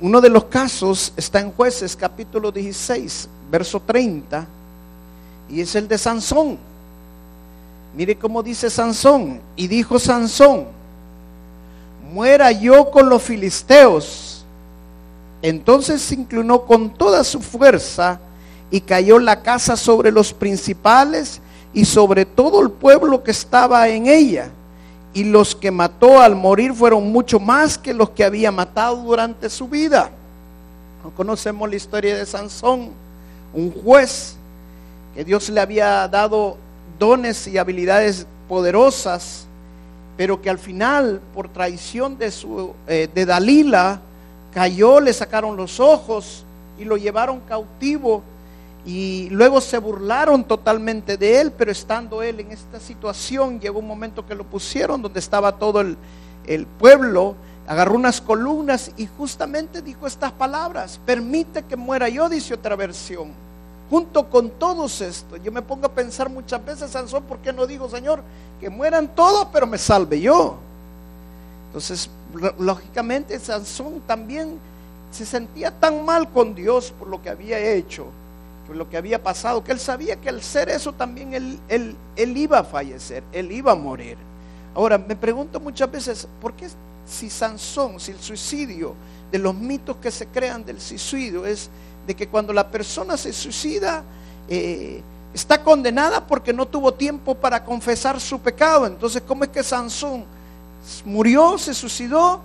Uno de los casos está en jueces capítulo 16, verso 30, y es el de Sansón. Mire cómo dice Sansón, y dijo Sansón, muera yo con los filisteos. Entonces se inclinó con toda su fuerza y cayó la casa sobre los principales y sobre todo el pueblo que estaba en ella. Y los que mató al morir fueron mucho más que los que había matado durante su vida. No conocemos la historia de Sansón, un juez que Dios le había dado dones y habilidades poderosas, pero que al final, por traición de, su, eh, de Dalila, cayó, le sacaron los ojos y lo llevaron cautivo y luego se burlaron totalmente de él, pero estando él en esta situación, llegó un momento que lo pusieron donde estaba todo el, pueblo, agarró unas columnas y justamente dijo estas palabras, permite que muera yo, dice otra versión. Junto con todos esto, yo me pongo a pensar muchas veces, Sansón, ¿por qué no digo, Señor, que mueran todos, pero me salve yo? Entonces, lógicamente, Sansón también se sentía tan mal con Dios por lo que había hecho lo que había pasado, que él sabía que al ser eso también él, él, iba a fallecer, él iba a morir. Ahora, me pregunto muchas veces, ¿por qué si Sansón, si el suicidio, de los mitos que se crean del suicidio, es de que cuando la persona se suicida, eh, está condenada porque no tuvo tiempo para confesar su pecado? Entonces, ¿cómo es que Sansón murió, se suicidó?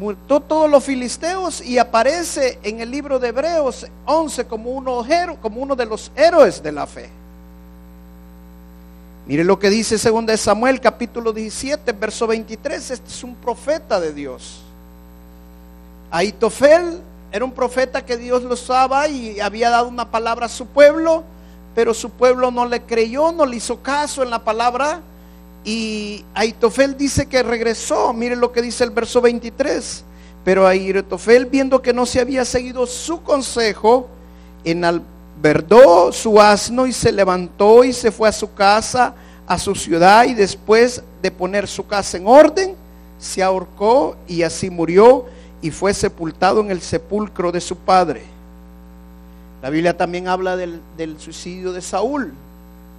Murió todos los filisteos y aparece en el libro de Hebreos 11 como uno, como uno de los héroes de la fe. Mire lo que dice 2 Samuel capítulo 17, verso 23. Este es un profeta de Dios. Aitofel era un profeta que Dios lo usaba y había dado una palabra a su pueblo, pero su pueblo no le creyó, no le hizo caso en la palabra y Aitofel dice que regresó. Mire lo que dice el verso 23. Pero Aitofel, viendo que no se había seguido su consejo, enalberdó su asno y se levantó y se fue a su casa, a su ciudad, y después de poner su casa en orden, se ahorcó y así murió y fue sepultado en el sepulcro de su padre. La Biblia también habla del, del suicidio de Saúl,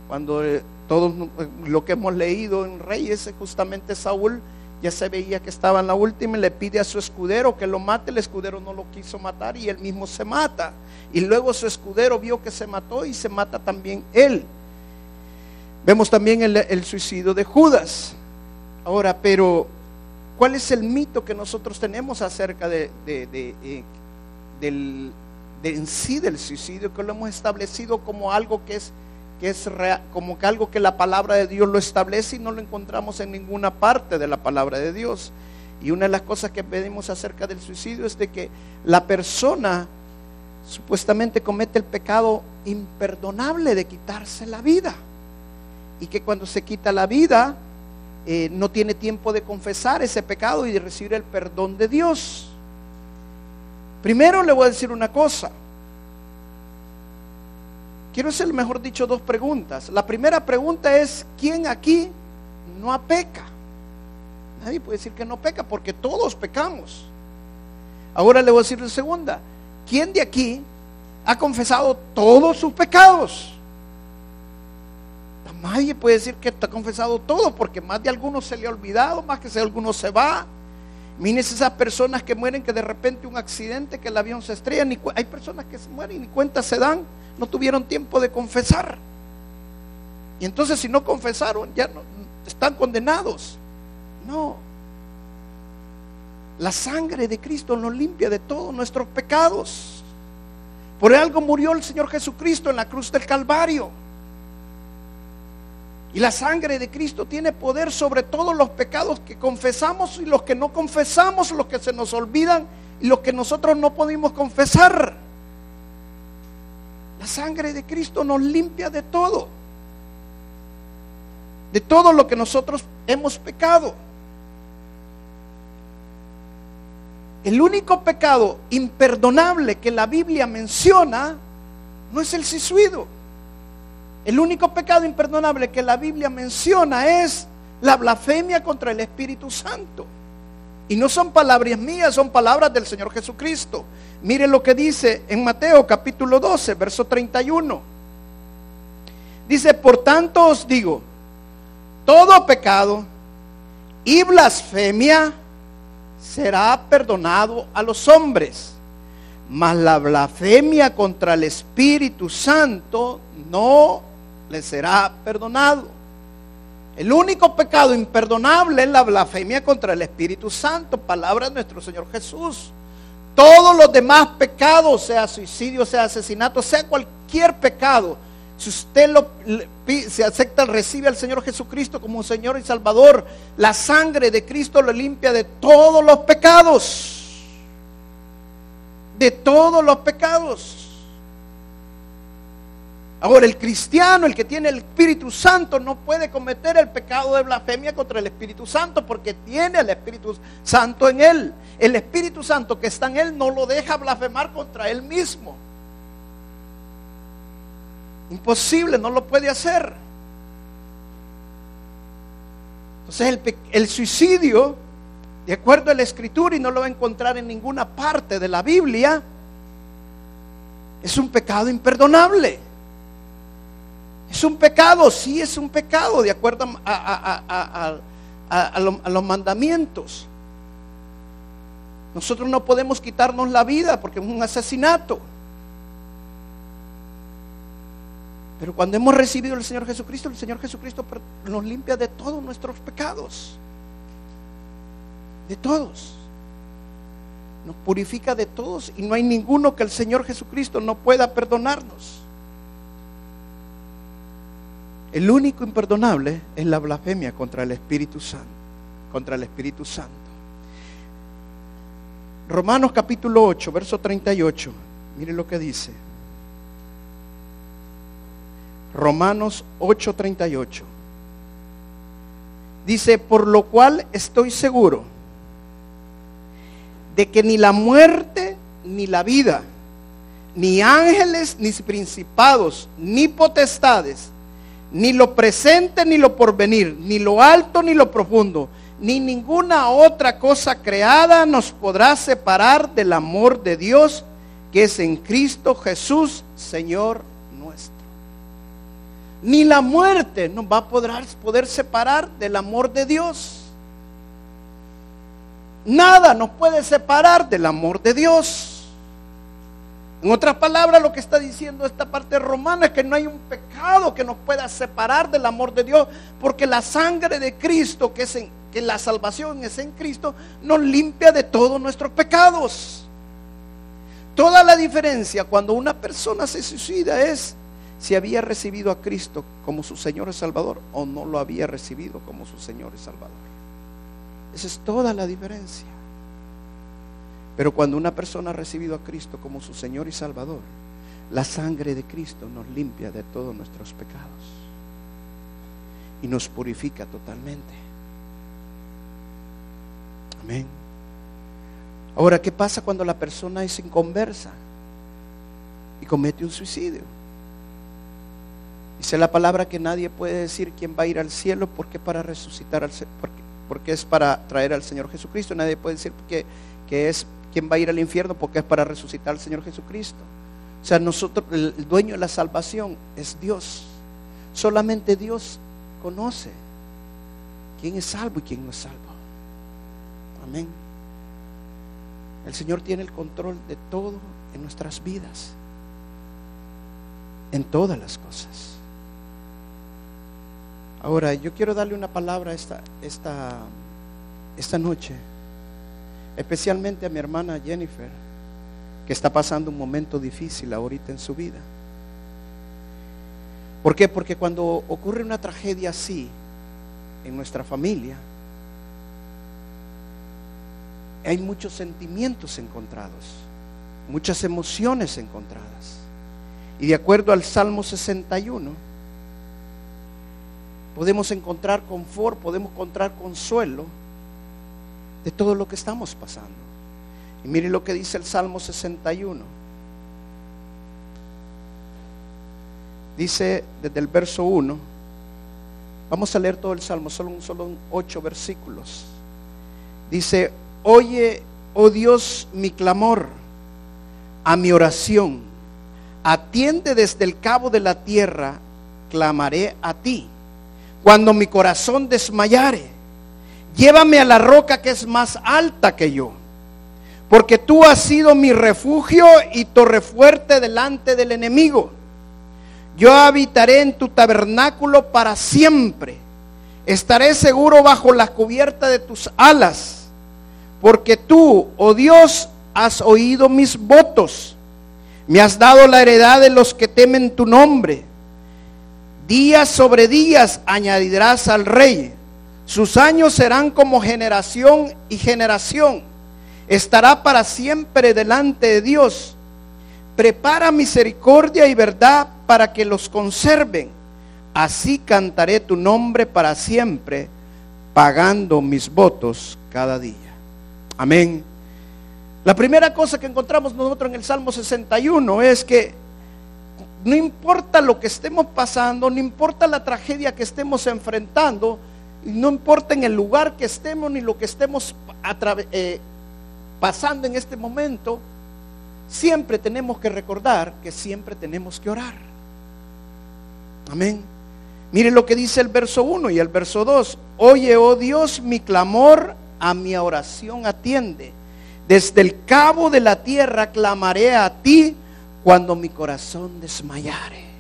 cuando eh, todo lo que hemos leído en Reyes, justamente Saúl ya se veía que estaba en la última y le pide a su escudero que lo mate, el escudero no lo quiso matar y él mismo se mata. Y luego su escudero vio que se mató y se mata también él. Vemos también el, suicidio de Judas. Ahora, pero ¿cuál es el mito que nosotros tenemos acerca de, eh, del, de en sí del suicidio? Que lo hemos establecido como algo que es que es como que algo que la palabra de Dios lo establece y no lo encontramos en ninguna parte de la palabra de Dios. Y una de las cosas que pedimos acerca del suicidio es de que la persona supuestamente comete el pecado imperdonable de quitarse la vida. Y que cuando se quita la vida, eh, no tiene tiempo de confesar ese pecado y de recibir el perdón de Dios. Primero le voy a decir una cosa. Quiero hacer, mejor dicho, dos preguntas. La primera pregunta es, ¿quién aquí no peca? Nadie puede decir que no peca porque todos pecamos. Ahora le voy a decir la segunda. ¿Quién de aquí ha confesado todos sus pecados? Nadie puede decir que está confesado todo porque más de algunos se le ha olvidado, más que si algunos se va. Mires esas personas que mueren que de repente un accidente, que el avión se estrella. Ni, hay personas que se mueren y ni cuenta se dan no tuvieron tiempo de confesar. Y entonces si no confesaron, ya no, están condenados. No. La sangre de Cristo nos limpia de todos nuestros pecados. Por algo murió el Señor Jesucristo en la cruz del Calvario. Y la sangre de Cristo tiene poder sobre todos los pecados que confesamos y los que no confesamos, los que se nos olvidan y lo que nosotros no podemos confesar. Sangre de Cristo nos limpia de todo. De todo lo que nosotros hemos pecado. El único pecado imperdonable que la Biblia menciona no es el suicidio. El único pecado imperdonable que la Biblia menciona es la blasfemia contra el Espíritu Santo. Y no son palabras mías, son palabras del Señor Jesucristo. Mire lo que dice en Mateo capítulo 12, verso 31. Dice, por tanto os digo, todo pecado y blasfemia será perdonado a los hombres, mas la blasfemia contra el Espíritu Santo no le será perdonado. El único pecado imperdonable es la blasfemia contra el Espíritu Santo, palabra de nuestro Señor Jesús. Todos los demás pecados, sea suicidio, sea asesinato, sea cualquier pecado, si usted lo, se acepta, recibe al Señor Jesucristo como Señor y Salvador, la sangre de Cristo lo limpia de todos los pecados. De todos los pecados. Ahora, el cristiano, el que tiene el Espíritu Santo, no puede cometer el pecado de blasfemia contra el Espíritu Santo porque tiene el Espíritu Santo en él. El Espíritu Santo que está en él no lo deja blasfemar contra él mismo. Imposible, no lo puede hacer. Entonces el, el suicidio, de acuerdo a la escritura, y no lo va a encontrar en ninguna parte de la Biblia, es un pecado imperdonable. ¿Es un pecado? Sí, es un pecado, de acuerdo a, los mandamientos. Nosotros no podemos quitarnos la vida porque es un asesinato. Pero cuando hemos recibido al Señor Jesucristo, el Señor Jesucristo nos limpia de todos nuestros pecados. De todos. Nos purifica de todos y no hay ninguno que el Señor Jesucristo no pueda perdonarnos. El único imperdonable es la blasfemia contra el Espíritu Santo, contra el Espíritu Santo. Romanos capítulo 8, verso 38. Mire lo que dice. Romanos 8, 38. Dice, por lo cual estoy seguro de que ni la muerte ni la vida, ni ángeles, ni principados, ni potestades, ni lo presente ni lo porvenir, ni lo alto ni lo profundo, ni ninguna otra cosa creada nos podrá separar del amor de Dios que es en Cristo Jesús, Señor nuestro. Ni la muerte nos va a poder, poder separar del amor de Dios. Nada nos puede separar del amor de Dios. En otras palabras, lo que está diciendo esta parte romana es que no hay un pecado que nos pueda separar del amor de Dios, porque la sangre de Cristo, que, es que la salvación es en Cristo, nos limpia de todos nuestros pecados. Toda la diferencia cuando una persona se suicida es si había recibido a Cristo como su Señor y Salvador o no lo había recibido como su Señor y Salvador. Esa es toda la diferencia. Pero cuando una persona ha recibido a Cristo como su Señor y Salvador, la sangre de Cristo nos limpia de todos nuestros pecados y nos purifica totalmente. Amén. Ahora, ¿qué pasa cuando la persona es inconversa y comete un suicidio? Dice la palabra que nadie puede decir quién va a ir al cielo porque para resucitar al porque, porque es para traer al Señor Jesucristo. Nadie puede decir que, que es ¿Quién va a ir al infierno? Porque es para resucitar al Señor Jesucristo. O sea, nosotros, el dueño de la salvación es Dios. Solamente Dios conoce quién es salvo y quién no es salvo. Amén. El Señor tiene el control de todo en nuestras vidas. En todas las cosas. Ahora, yo quiero darle una palabra esta, esta, esta noche especialmente a mi hermana Jennifer, que está pasando un momento difícil ahorita en su vida. ¿Por qué? Porque cuando ocurre una tragedia así en nuestra familia, hay muchos sentimientos encontrados, muchas emociones encontradas. Y de acuerdo al Salmo 61, podemos encontrar confort, podemos encontrar consuelo de todo lo que estamos pasando. Y mire lo que dice el Salmo 61. Dice desde el verso 1, vamos a leer todo el Salmo, solo, solo ocho versículos. Dice, oye, oh Dios, mi clamor, a mi oración atiende desde el cabo de la tierra, clamaré a ti. Cuando mi corazón desmayare, llévame a la roca que es más alta que yo, porque tú has sido mi refugio y torre fuerte delante del enemigo. Yo habitaré en tu tabernáculo para siempre. Estaré seguro bajo la cubierta de tus alas, porque tú, oh Dios, has oído mis votos me has dado la heredad de los que temen tu nombre. Días sobre días añadirás al rey. Sus años serán como generación y generación. Estará para siempre delante de Dios. Prepara misericordia y verdad para que los conserven. Así cantaré tu nombre para siempre, pagando mis votos cada día. Amén la primera cosa que encontramos nosotros en el Salmo 61 es que no importa lo que estemos pasando, no importa la tragedia que estemos enfrentando, no importa en el lugar que estemos ni lo que estemos eh, pasando en este momento, siempre tenemos que recordar que siempre tenemos que orar. Amén. Mire lo que dice el verso 1 y el verso 2. Oye, oh Dios, mi clamor, a mi oración atiende desde el cabo de la tierra clamaré a ti cuando mi corazón desmayare.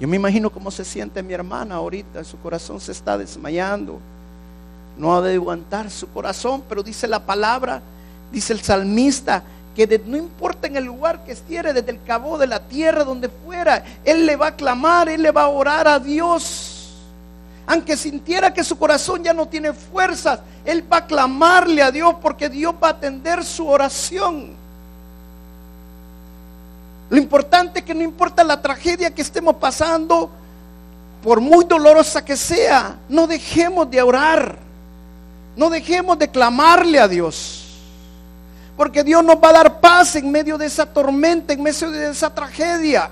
Yo me imagino cómo se siente mi hermana ahorita, su corazón se está desmayando. No ha de aguantar su corazón, pero dice la palabra, dice el salmista, que no importa en el lugar que estiere, desde el cabo de la tierra, donde fuera, Él le va a clamar, Él le va a orar a Dios aunque sintiera que su corazón ya no tiene fuerzas, él va a clamarle a Dios porque Dios va a atender su oración. Lo importante es que no importa la tragedia que estemos pasando, por muy dolorosa que sea, no dejemos de orar. No dejemos de clamarle a Dios. Porque Dios nos va a dar paz en medio de esa tormenta, en medio de esa tragedia,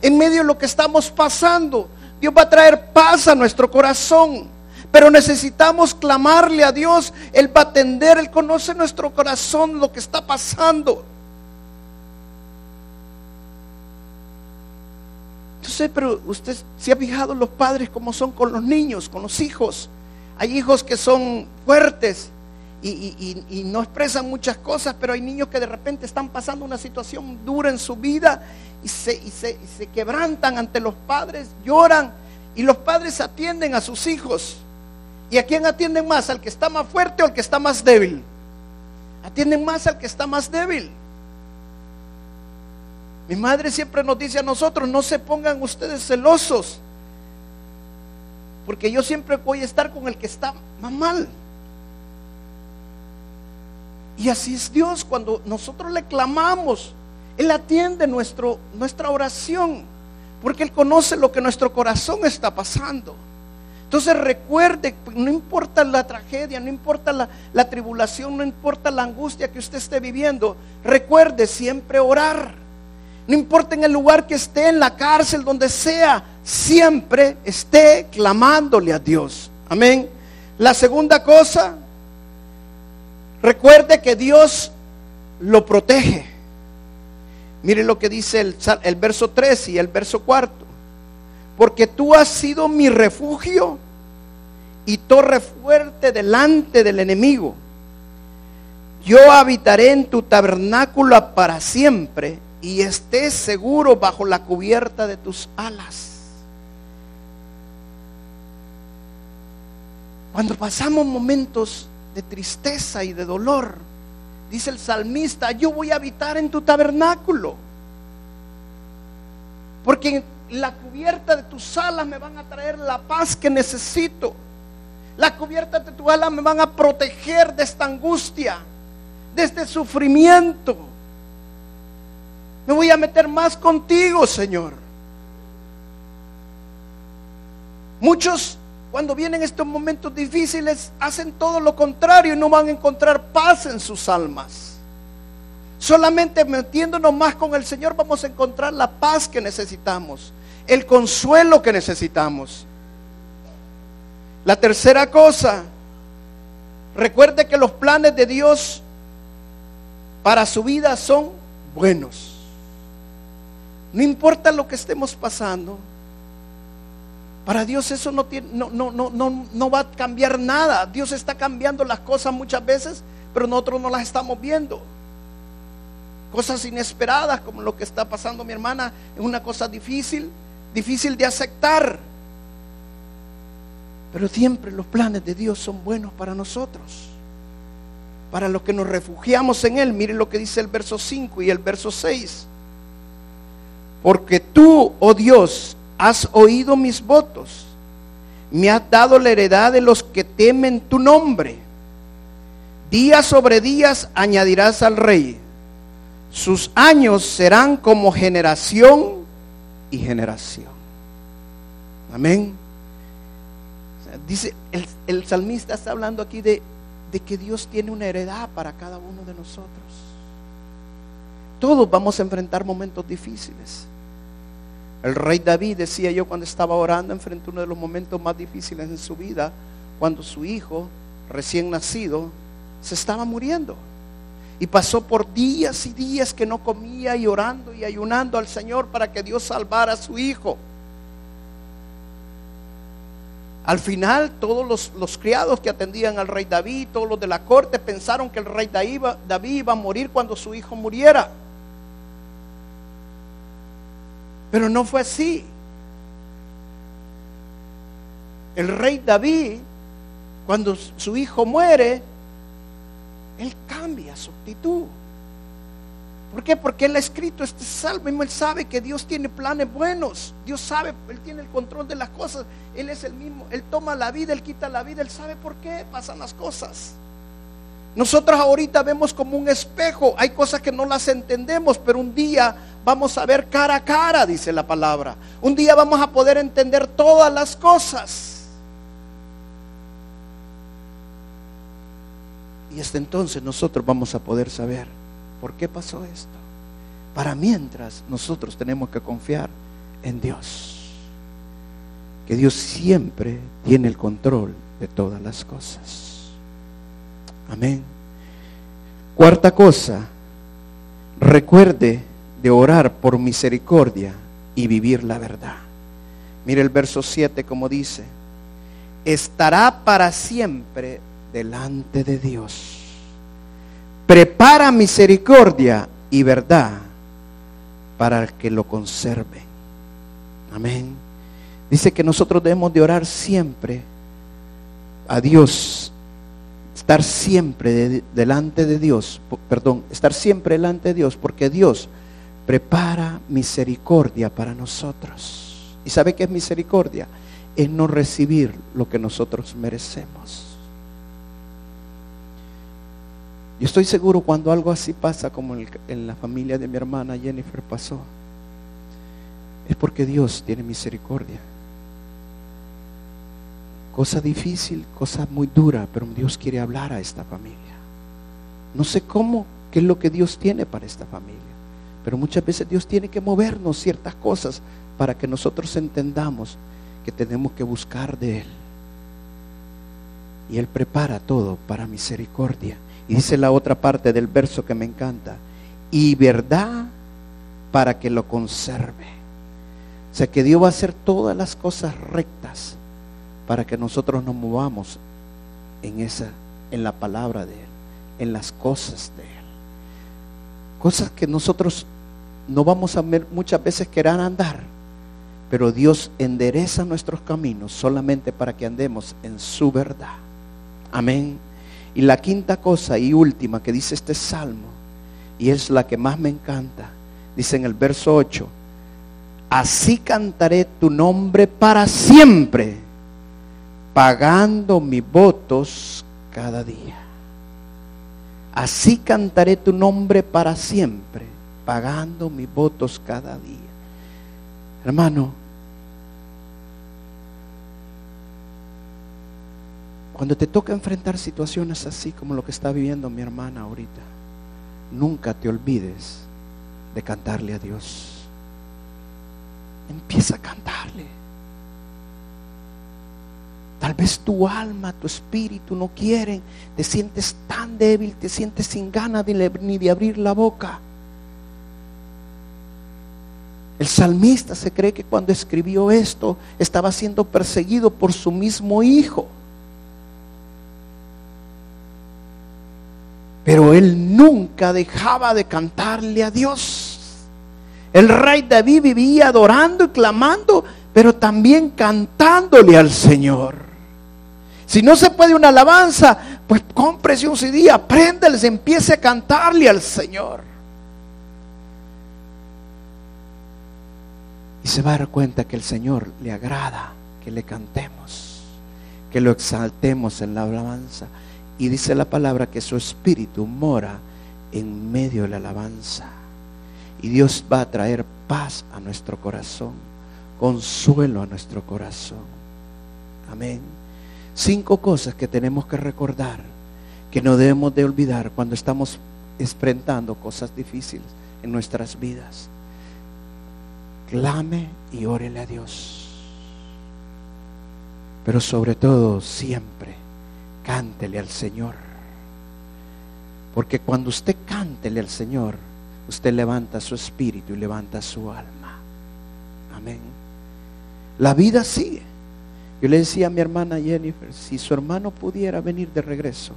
en medio de lo que estamos pasando. Dios va a traer paz a nuestro corazón. Pero necesitamos clamarle a Dios. Él va a atender, Él conoce nuestro corazón, lo que está pasando. Yo sé, pero usted se ha fijado los padres como son con los niños, con los hijos. Hay hijos que son fuertes y, no expresan muchas cosas, pero hay niños que de repente están pasando una situación dura en su vida y se, se, quebrantan ante los padres, lloran y los padres atienden a sus hijos. ¿Y a quién atienden más? ¿Al que está más fuerte o al que está más débil? Atienden más al que está más débil. Mi madre siempre nos dice a nosotros, no se pongan ustedes celosos, porque yo siempre voy a estar con el que está más mal. Y así es Dios cuando nosotros le clamamos. Él atiende nuestra oración. Porque Él conoce lo que nuestro corazón está pasando. Entonces recuerde, no importa la tragedia, no importa la, la, tribulación, no importa la angustia que usted esté viviendo, recuerde siempre orar. No importa en el lugar que esté, en la cárcel, donde sea, siempre esté clamándole a Dios. Amén. La segunda cosa, Recuerde que Dios lo protege. Mire lo que dice el, verso 3 y el verso 4. Porque tú has sido mi refugio y torre fuerte delante del enemigo. Yo habitaré en tu tabernáculo para siempre y estés seguro bajo la cubierta de tus alas. Cuando pasamos momentos de tristeza y de dolor, dice el salmista, yo voy a habitar en tu tabernáculo. Porque la cubierta de tus alas me van a traer la paz que necesito. Las cubiertas de tu ala me van a proteger de esta angustia, de este sufrimiento. Me voy a meter más contigo, Señor. Muchos cuando vienen estos momentos difíciles hacen todo lo contrario y no van a encontrar paz en sus almas. Solamente metiéndonos más con el Señor vamos a encontrar la paz que necesitamos, el consuelo que necesitamos. La tercera cosa, recuerde que los planes de Dios para su vida son buenos. No importa lo que estemos pasando, para Dios eso no, no, no, no, no, va a cambiar nada. Dios está cambiando las cosas muchas veces, pero nosotros no las estamos viendo. Cosas inesperadas como lo que está pasando mi hermana es una cosa difícil, difícil de aceptar. Pero siempre los planes de Dios son buenos para nosotros. Para los que nos refugiamos en Él, mire lo que dice el verso 5 y el verso 6. Porque tú, oh Dios, has oído mis votos, me has dado la heredad de los que temen tu nombre. Día sobre días añadirás al rey. Sus años serán como generación y generación. Amén. Dice, el, salmista está hablando aquí de que Dios tiene una heredad para cada uno de nosotros. Todos vamos a enfrentar momentos difíciles. El rey David decía yo cuando estaba orando, enfrentó uno de los momentos más difíciles en su vida, cuando su hijo, recién nacido, se estaba muriendo. Y pasó por días y días que no comía y orando y ayunando al Señor para que Dios salvara a su hijo. Al final todos los, los, criados que atendían al rey David, todos los de la corte, pensaron que el rey David, David iba a morir cuando su hijo muriera. Pero no fue así. El rey David, cuando su hijo muere, él cambia su actitud. ¿Por qué? Porque él ha escrito este salmo él sabe que Dios tiene planes buenos. Dios sabe, él tiene el control de las cosas. Él es el mismo, él toma la vida, él quita la vida, él sabe por qué pasan las cosas. Nosotros ahorita vemos como un espejo, hay cosas que no las entendemos, pero un día vamos a ver cara a cara, dice la palabra. Un día vamos a poder entender todas las cosas. Y hasta entonces nosotros vamos a poder saber por qué pasó esto. Para mientras nosotros tenemos que confiar en Dios. Que Dios siempre tiene el control de todas las cosas. Amén. Cuarta cosa, recuerde de orar por misericordia y vivir la verdad. Mire el verso 7 como dice, estará para siempre delante de Dios. Prepara misericordia y verdad para que lo conserve. Amén. Dice que nosotros debemos de orar siempre a Dios estar siempre delante de Dios, perdón, estar siempre delante de Dios, porque Dios prepara misericordia para nosotros. ¿Y sabe qué es misericordia? Es no recibir lo que nosotros merecemos. Yo estoy seguro cuando algo así pasa como en la familia de mi hermana Jennifer pasó, es porque Dios tiene misericordia cosa difícil, cosa muy dura, pero Dios quiere hablar a esta familia. No sé cómo, qué es lo que Dios tiene para esta familia, pero muchas veces Dios tiene que movernos ciertas cosas para que nosotros entendamos que tenemos que buscar de Él. Y Él prepara todo para misericordia. Y dice la otra parte del verso que me encanta, y verdad para que lo conserve. O sea que Dios va a hacer todas las cosas rectas para que nosotros nos movamos en esa, en la palabra de Él, en las cosas de Él. Cosas que nosotros no vamos a ver muchas veces querer andar, pero Dios endereza nuestros caminos solamente para que andemos en su verdad. Amén. Y la quinta cosa y última que dice este salmo, y es la que más me encanta, dice en el verso 8, así cantaré tu nombre para siempre pagando mis votos cada día. Así cantaré tu nombre para siempre, pagando mis votos cada día. Hermano, cuando te toca enfrentar situaciones así como lo que está viviendo mi hermana ahorita, nunca te olvides de cantarle a Dios. Empieza a cantarle. Tal vez tu alma, tu espíritu no quieren, te sientes tan débil, te sientes sin ganas ni de abrir la boca. El salmista se cree que cuando escribió esto estaba siendo perseguido por su mismo hijo. Pero él nunca dejaba de cantarle a Dios. El rey David vivía adorando y clamando, pero también cantándole al Señor. Si no se puede una alabanza, pues cómprese un CD, apréndales, empiece a cantarle al Señor. Y se va a dar cuenta que el Señor le agrada que le cantemos, que lo exaltemos en la alabanza. Y dice la palabra que su espíritu mora en medio de la alabanza. Y Dios va a traer paz a nuestro corazón, consuelo a nuestro corazón. Amén. Cinco cosas que tenemos que recordar, que no debemos de olvidar cuando estamos enfrentando cosas difíciles en nuestras vidas. Clame y órele a Dios. Pero sobre todo, siempre, cántele al Señor. Porque cuando usted cántele al Señor, usted levanta su espíritu y levanta su alma. Amén. La vida sigue. Yo le decía a mi hermana Jennifer, si su hermano pudiera venir de regreso,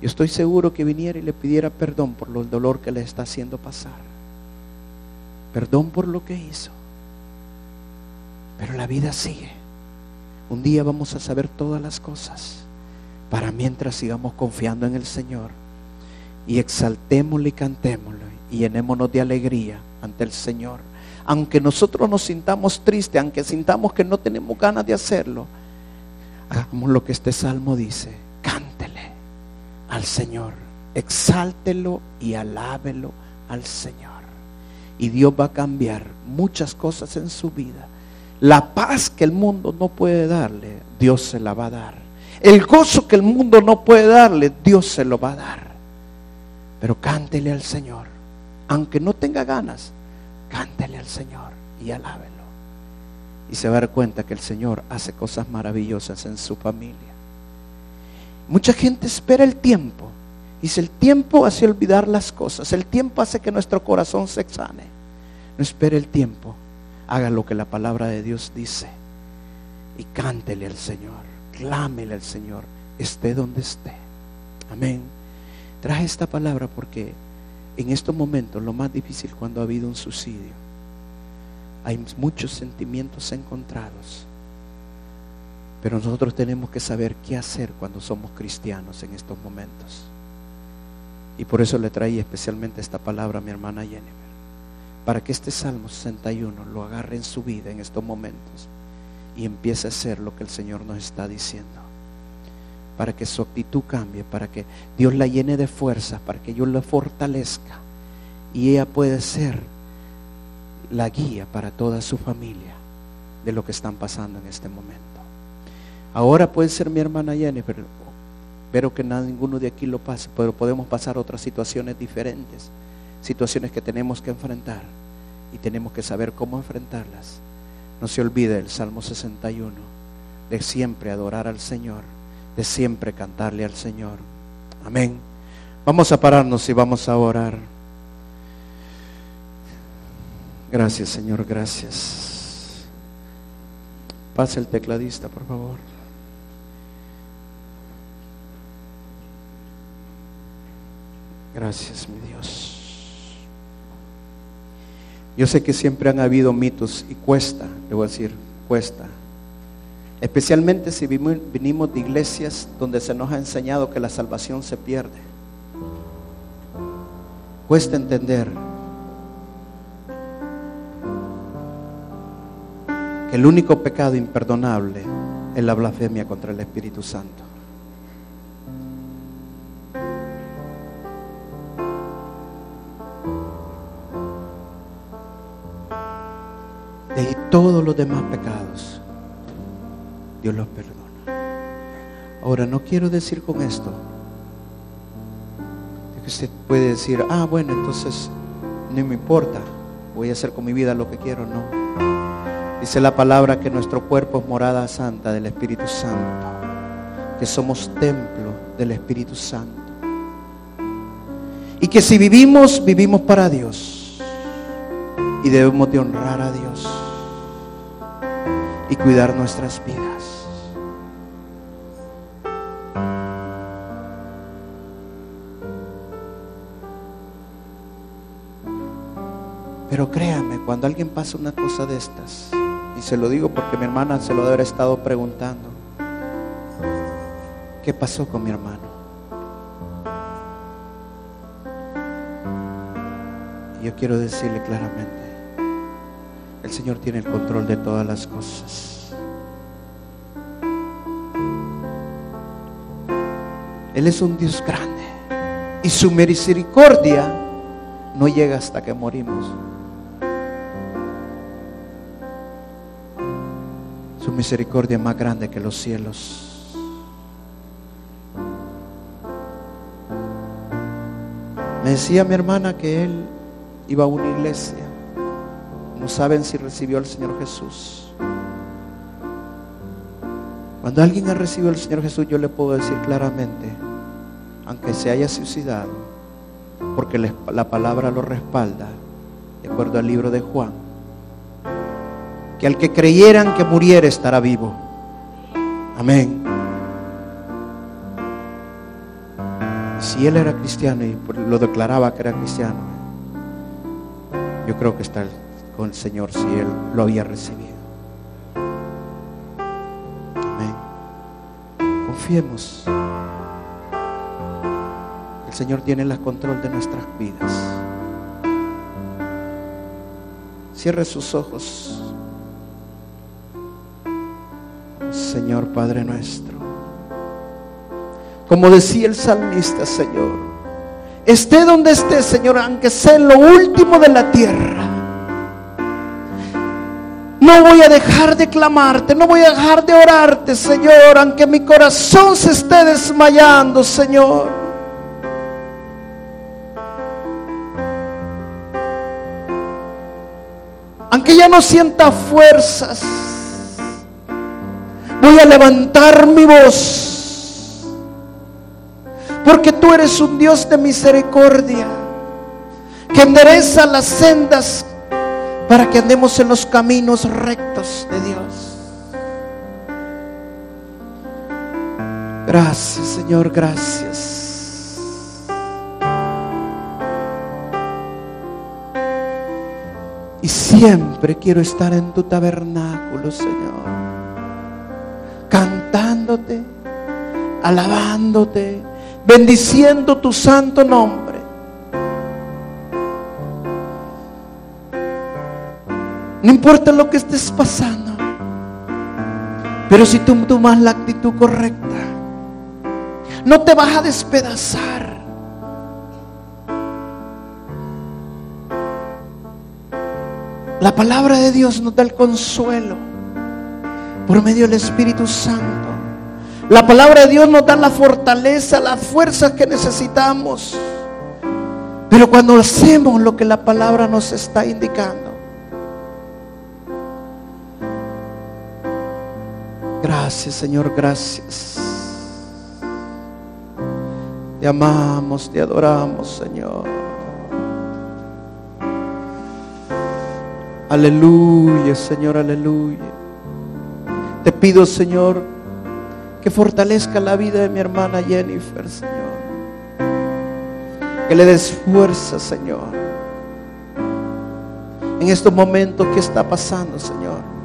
yo estoy seguro que viniera y le pidiera perdón por el dolor que le está haciendo pasar. Perdón por lo que hizo. Pero la vida sigue. Un día vamos a saber todas las cosas. Para mientras sigamos confiando en el Señor y exaltémosle y cantémosle y llenémonos de alegría ante el Señor aunque nosotros nos sintamos tristes, aunque sintamos que no tenemos ganas de hacerlo, hagamos lo que este salmo dice, cántele al Señor, exáltelo y alábelo al Señor. Y Dios va a cambiar muchas cosas en su vida. La paz que el mundo no puede darle, Dios se la va a dar. El gozo que el mundo no puede darle, Dios se lo va a dar. Pero cántele al Señor, aunque no tenga ganas, cántele al Señor y alábelo. Y se va a dar cuenta que el Señor hace cosas maravillosas en su familia. Mucha gente espera el tiempo. Dice, el tiempo hace olvidar las cosas. El tiempo hace que nuestro corazón se exane. No espere el tiempo. Haga lo que la palabra de Dios dice. Y cántele al Señor. Clámele al Señor. Esté donde esté. Amén. Traje esta palabra porque en estos momentos lo más difícil cuando ha habido un suicidio. Hay muchos sentimientos encontrados. Pero nosotros tenemos que saber qué hacer cuando somos cristianos en estos momentos. Y por eso le traí especialmente esta palabra a mi hermana Jennifer. Para que este Salmo 61 lo agarre en su vida en estos momentos y empiece a hacer lo que el Señor nos está diciendo para que su actitud cambie, para que Dios la llene de fuerza, para que Dios la fortalezca y ella puede ser la guía para toda su familia de lo que están pasando en este momento. Ahora puede ser mi hermana Jennifer, espero que ninguno de aquí lo pase, pero podemos pasar otras situaciones diferentes, situaciones que tenemos que enfrentar y tenemos que saber cómo enfrentarlas. No se olvide el Salmo 61, de siempre adorar al Señor de siempre cantarle al Señor. Amén. Vamos a pararnos y vamos a orar. Gracias, Señor, gracias. Pase el tecladista, por favor. Gracias, mi Dios. Yo sé que siempre han habido mitos y cuesta, le voy a decir, cuesta Especialmente si vinimos de iglesias donde se nos ha enseñado que la salvación se pierde. Cuesta entender que el único pecado imperdonable es la blasfemia contra el Espíritu Santo. Los demás pecados, Dios los perdona. Ahora, no quiero decir con esto que usted puede decir, ah, bueno, entonces no me importa, voy a hacer con mi vida lo que quiero, no. Dice la palabra que nuestro cuerpo es morada santa del Espíritu Santo, que somos templo del Espíritu Santo. Y que si vivimos, vivimos para Dios. Y debemos de honrar a Dios y cuidar nuestras vidas. Pero créame, cuando alguien pasa una cosa de estas, y se lo digo porque mi hermana se lo debe haber estado preguntando, ¿qué pasó con mi hermano? Y yo quiero decirle claramente, el Señor tiene el control de todas las cosas. Él es un Dios grande y su misericordia no llega hasta que morimos. Su misericordia es más grande que los cielos. Me decía mi hermana que él iba a una iglesia. No saben si recibió al Señor Jesús. Cuando alguien ha recibido al Señor Jesús, yo le puedo decir claramente, aunque se haya suicidado, porque la palabra lo respalda, de acuerdo al libro de Juan, que al que creyeran que muriera estará vivo. Amén. Si él era cristiano y lo declaraba que era cristiano, yo creo que está con el Señor si él lo había recibido. Amén. Confiemos. El Señor tiene el control de nuestras vidas. Cierre sus ojos. Señor Padre nuestro. Como decía el salmista, Señor, esté donde esté, Señor, aunque sea en lo último de la tierra. No voy a dejar de clamarte, no voy a dejar de orarte, Señor, aunque mi corazón se esté desmayando, Señor. Aunque ya no sienta fuerzas voy a levantar mi voz. Porque tú eres un Dios de misericordia, que endereza las sendas para que andemos en los caminos rectos de Dios. Gracias, Señor, gracias. Y siempre quiero estar en tu tabernáculo, Señor cantándote, alabándote, bendiciendo tu santo nombre. No importa lo que estés pasando, pero si tú tomas la actitud correcta, no te vas a despedazar. La palabra de Dios nos da el consuelo por medio del Espíritu Santo. La palabra de Dios nos da la fortaleza, las fuerzas que necesitamos. Pero cuando hacemos lo que la palabra nos está indicando, gracias Señor, gracias. Te amamos, te adoramos Señor. Aleluya, Señor, aleluya. Te pido, Señor, que fortalezca la vida de mi hermana Jennifer, Señor. Que le des fuerza, Señor. En estos momentos que está pasando, Señor.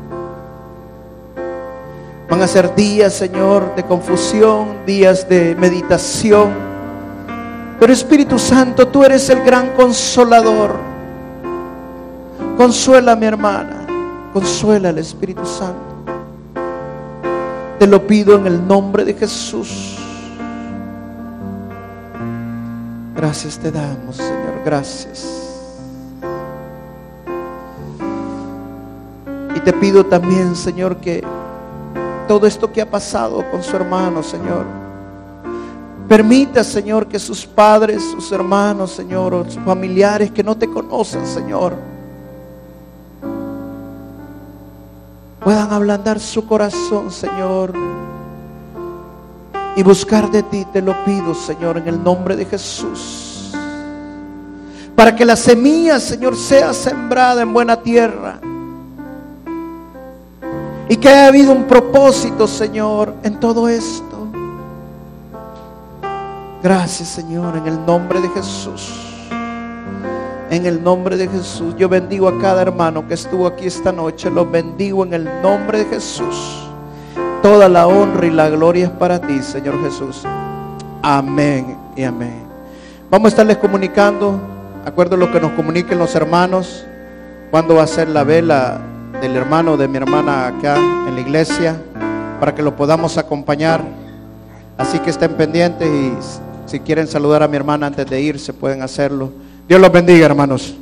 Van a ser días, Señor, de confusión, días de meditación. Pero Espíritu Santo, tú eres el gran consolador. Consuela mi hermana. Consuela al Espíritu Santo. Te lo pido en el nombre de Jesús. Gracias te damos, Señor. Gracias. Y te pido también, Señor, que todo esto que ha pasado con su hermano, Señor, permita, Señor, que sus padres, sus hermanos, Señor, o sus familiares que no te conocen, Señor, puedan ablandar su corazón, Señor, y buscar de ti, te lo pido, Señor, en el nombre de Jesús. Para que la semilla, Señor, sea sembrada en buena tierra y que haya habido un propósito, Señor, en todo esto. Gracias, Señor, en el nombre de Jesús. En el nombre de Jesús. Yo bendigo a cada hermano que estuvo aquí esta noche. Los bendigo en el nombre de Jesús. Toda la honra y la gloria es para ti, Señor Jesús. Amén y amén. Vamos a estarles comunicando, acuerdo lo que nos comuniquen los hermanos, cuándo va a ser la vela del hermano de mi hermana acá en la iglesia para que lo podamos acompañar. Así que estén pendientes y si quieren saludar a mi hermana antes de irse pueden hacerlo. Dios los bendiga, hermanos.